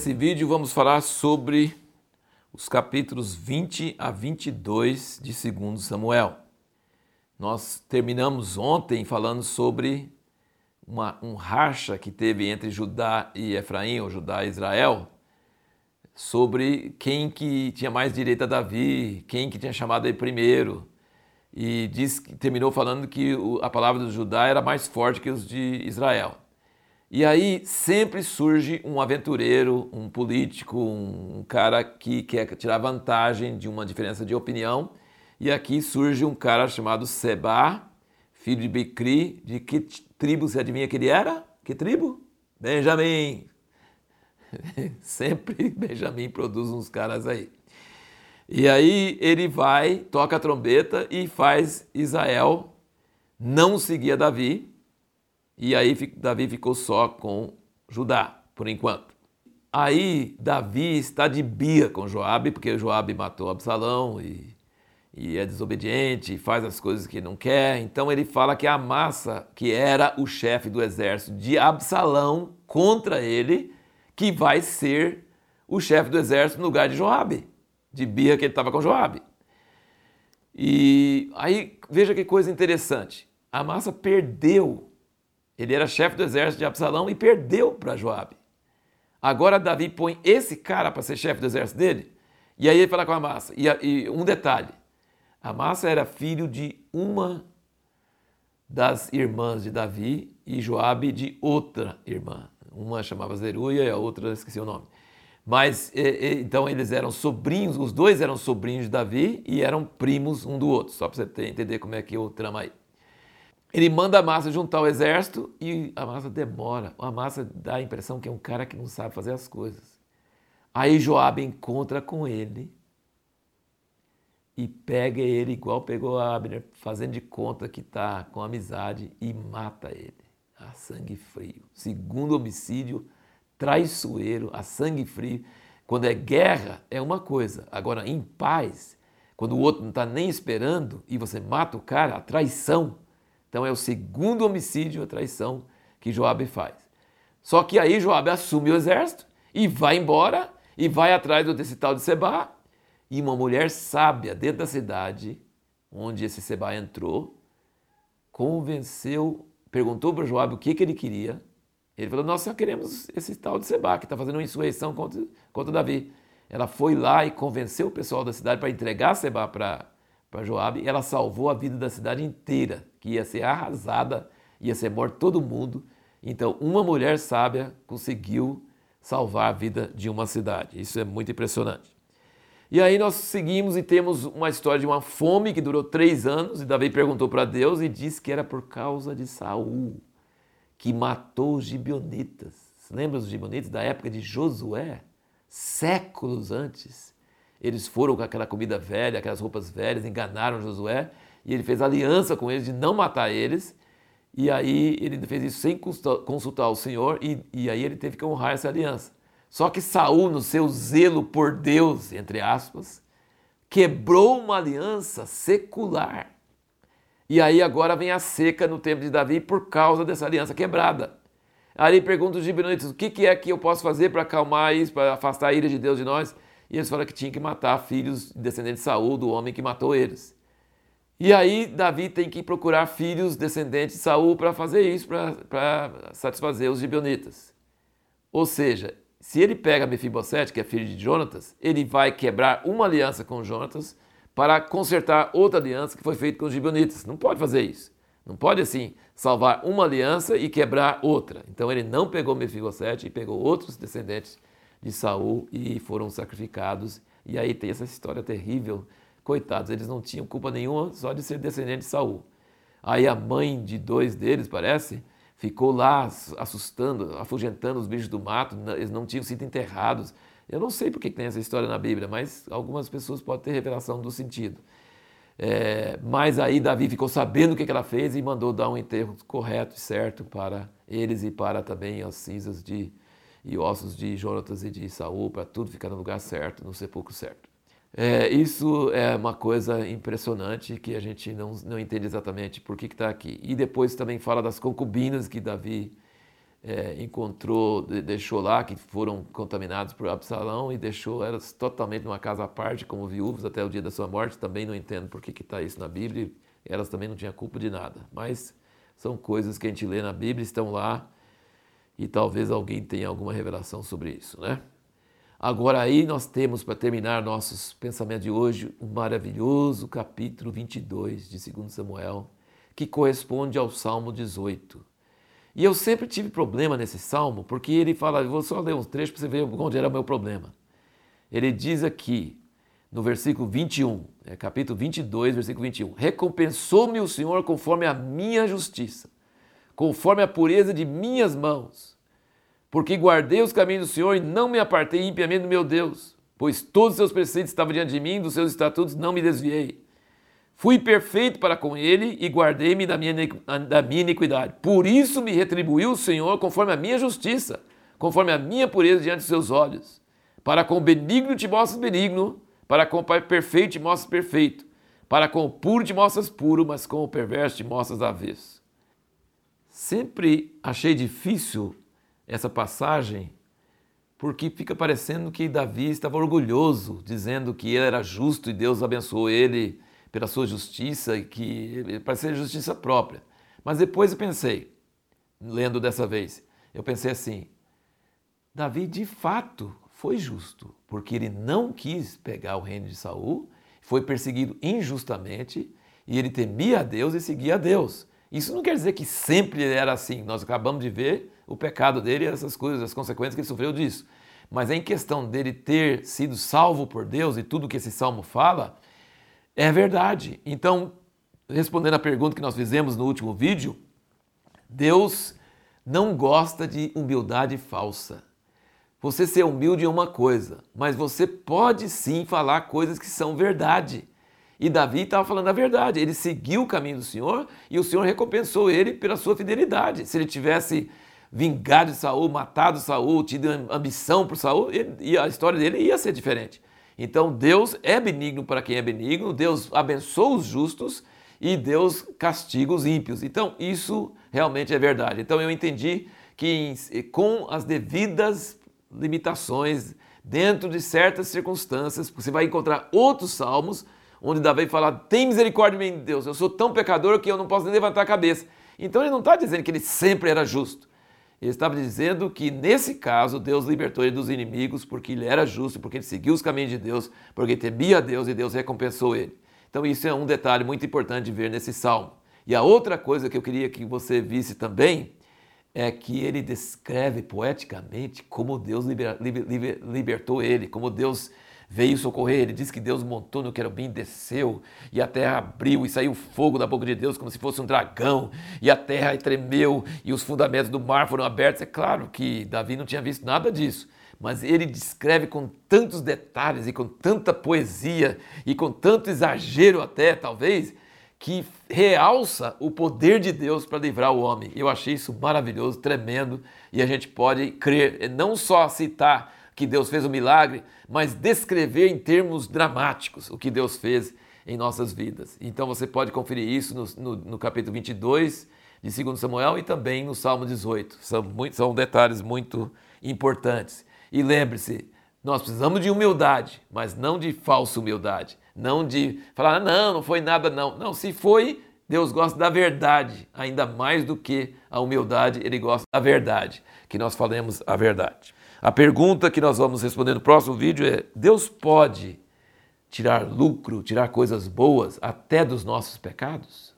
Nesse vídeo vamos falar sobre os capítulos 20 a 22 de 2 Samuel. Nós terminamos ontem falando sobre uma, um racha que teve entre Judá e Efraim, ou Judá e Israel, sobre quem que tinha mais direito a Davi, quem que tinha chamado ele primeiro. E diz, terminou falando que a palavra do Judá era mais forte que os de Israel. E aí sempre surge um aventureiro, um político, um cara que quer tirar vantagem de uma diferença de opinião. E aqui surge um cara chamado Seba, filho de Bicri. De que tribo você adivinha que ele era? Que tribo? Benjamim. Sempre Benjamim produz uns caras aí. E aí ele vai, toca a trombeta e faz Israel não seguir a Davi e aí Davi ficou só com Judá, por enquanto. Aí Davi está de bia com Joabe, porque Joabe matou Absalão e, e é desobediente, faz as coisas que não quer. Então ele fala que a massa, que era o chefe do exército de Absalão contra ele, que vai ser o chefe do exército no lugar de Joabe, de bia que ele estava com Joabe. E aí veja que coisa interessante. A massa perdeu ele era chefe do exército de Absalão e perdeu para Joabe. Agora Davi põe esse cara para ser chefe do exército dele. E aí ele fala com a massa. E, e um detalhe: a massa era filho de uma das irmãs de Davi e Joabe de outra irmã. Uma chamava Zeruia e a outra esqueci o nome. Mas então eles eram sobrinhos, os dois eram sobrinhos de Davi e eram primos um do outro, só para você entender como é que o trama aí. Ele manda a massa juntar o exército e a massa demora. A massa dá a impressão que é um cara que não sabe fazer as coisas. Aí Joabe encontra com ele e pega ele igual pegou Abner, fazendo de conta que está com amizade e mata ele a sangue frio. Segundo homicídio traiçoeiro, a sangue frio. Quando é guerra é uma coisa, agora em paz, quando o outro não está nem esperando e você mata o cara, a traição então é o segundo homicídio, a traição que Joabe faz. Só que aí Joabe assume o exército e vai embora e vai atrás desse tal de Seba. E uma mulher sábia dentro da cidade, onde esse Seba entrou, convenceu, perguntou para Joabe o que, que ele queria. Ele falou: Nós só queremos esse tal de Seba, que está fazendo uma insurreição contra, contra Davi. Ela foi lá e convenceu o pessoal da cidade para entregar Seba para para Joabe, ela salvou a vida da cidade inteira, que ia ser arrasada, ia ser morto todo mundo. Então, uma mulher sábia conseguiu salvar a vida de uma cidade. Isso é muito impressionante. E aí nós seguimos e temos uma história de uma fome que durou três anos, e Davi perguntou para Deus e disse que era por causa de Saul, que matou os gibionitas. Você lembra dos gibionitas da época de Josué? Séculos antes. Eles foram com aquela comida velha, aquelas roupas velhas, enganaram Josué e ele fez aliança com eles de não matar eles. E aí ele fez isso sem consultar o Senhor e, e aí ele teve que honrar essa aliança. Só que Saul, no seu zelo por Deus, entre aspas, quebrou uma aliança secular. E aí agora vem a seca no tempo de Davi por causa dessa aliança quebrada. Aí pergunta os gibeonitas, o que, que é que eu posso fazer para acalmar isso, para afastar a ira de Deus de nós? E eles falaram que tinha que matar filhos descendentes de Saul, do homem que matou eles. E aí Davi tem que procurar filhos descendentes de Saul para fazer isso, para satisfazer os gibeonitas. Ou seja, se ele pega Mefibosete, que é filho de Jonatas, ele vai quebrar uma aliança com Jonatas para consertar outra aliança que foi feita com os gibeonitas. Não pode fazer isso. Não pode assim salvar uma aliança e quebrar outra. Então ele não pegou Mefibosete e pegou outros descendentes de Saul e foram sacrificados. E aí tem essa história terrível. Coitados, eles não tinham culpa nenhuma só de ser descendentes de Saul. Aí a mãe de dois deles, parece, ficou lá assustando, afugentando os bichos do mato, eles não tinham sido enterrados. Eu não sei porque tem essa história na Bíblia, mas algumas pessoas podem ter revelação do sentido. É, mas aí Davi ficou sabendo o que ela fez e mandou dar um enterro correto e certo para eles e para também as cinzas de e ossos de Jonatas e de Saul, para tudo ficar no lugar certo, no sepulcro certo. É, isso é uma coisa impressionante que a gente não, não entende exatamente por que está aqui. E depois também fala das concubinas que Davi é, encontrou, deixou lá, que foram contaminados por Absalão e deixou elas totalmente numa casa à parte, como viúvas até o dia da sua morte. Também não entendo por que está isso na Bíblia. Elas também não tinham culpa de nada. Mas são coisas que a gente lê na Bíblia, estão lá e talvez alguém tenha alguma revelação sobre isso, né? Agora aí nós temos para terminar nossos pensamentos de hoje um maravilhoso capítulo 22 de 2 Samuel, que corresponde ao Salmo 18. E eu sempre tive problema nesse salmo, porque ele fala, vou só ler uns trechos para você ver onde era o meu problema. Ele diz aqui, no versículo 21, é capítulo 22, versículo 21, recompensou-me o Senhor conforme a minha justiça, conforme a pureza de minhas mãos, porque guardei os caminhos do Senhor e não me apartei impiamente do meu Deus, pois todos os seus preceitos estavam diante de mim, dos seus estatutos não me desviei. Fui perfeito para com ele e guardei-me da minha, da minha iniquidade. Por isso me retribuiu o Senhor conforme a minha justiça, conforme a minha pureza diante dos seus olhos. Para com o benigno te mostras benigno, para com o perfeito te mostras perfeito, para com o puro te mostras puro, mas com o perverso te mostras avesso. Sempre achei difícil essa passagem, porque fica parecendo que Davi estava orgulhoso, dizendo que ele era justo e Deus abençoou ele pela sua justiça, que para ser justiça própria. Mas depois eu pensei, lendo dessa vez, eu pensei assim: Davi de fato foi justo, porque ele não quis pegar o reino de Saul, foi perseguido injustamente e ele temia a Deus e seguia a Deus. Isso não quer dizer que sempre era assim. Nós acabamos de ver o pecado dele e essas coisas, as consequências que ele sofreu disso. Mas em questão dele ter sido salvo por Deus e tudo que esse salmo fala, é verdade. Então, respondendo à pergunta que nós fizemos no último vídeo, Deus não gosta de humildade falsa. Você ser humilde é uma coisa, mas você pode sim falar coisas que são verdade. E Davi estava falando a verdade. Ele seguiu o caminho do Senhor e o Senhor recompensou ele pela sua fidelidade. Se ele tivesse vingado Saul, matado Saul, tido ambição por Saul, ele, a história dele ia ser diferente. Então Deus é benigno para quem é benigno, Deus abençoa os justos e Deus castiga os ímpios. Então isso realmente é verdade. Então eu entendi que com as devidas limitações, dentro de certas circunstâncias, você vai encontrar outros salmos onde Davi fala: tem misericórdia de mim, Deus, eu sou tão pecador que eu não posso nem levantar a cabeça. Então ele não está dizendo que ele sempre era justo. Ele estava dizendo que nesse caso Deus libertou ele dos inimigos porque ele era justo, porque ele seguiu os caminhos de Deus, porque temia a Deus e Deus recompensou ele. Então isso é um detalhe muito importante de ver nesse salmo. E a outra coisa que eu queria que você visse também é que ele descreve poeticamente como Deus liber, liber, libertou ele, como Deus veio socorrer. Ele diz que Deus montou no querubim, desceu, e a terra abriu, e saiu fogo da boca de Deus como se fosse um dragão, e a terra tremeu, e os fundamentos do mar foram abertos. É claro que Davi não tinha visto nada disso, mas ele descreve com tantos detalhes, e com tanta poesia, e com tanto exagero até, talvez, que realça o poder de Deus para livrar o homem. Eu achei isso maravilhoso, tremendo, e a gente pode crer, não só citar que Deus fez o milagre, mas descrever em termos dramáticos o que Deus fez em nossas vidas. Então você pode conferir isso no, no, no capítulo 22 de 2 Samuel e também no Salmo 18. São, muito, são detalhes muito importantes. E lembre-se, nós precisamos de humildade, mas não de falsa humildade. Não de falar, ah, não, não foi nada, não. Não, se foi, Deus gosta da verdade, ainda mais do que a humildade, Ele gosta da verdade, que nós falemos a verdade. A pergunta que nós vamos responder no próximo vídeo é: Deus pode tirar lucro, tirar coisas boas até dos nossos pecados?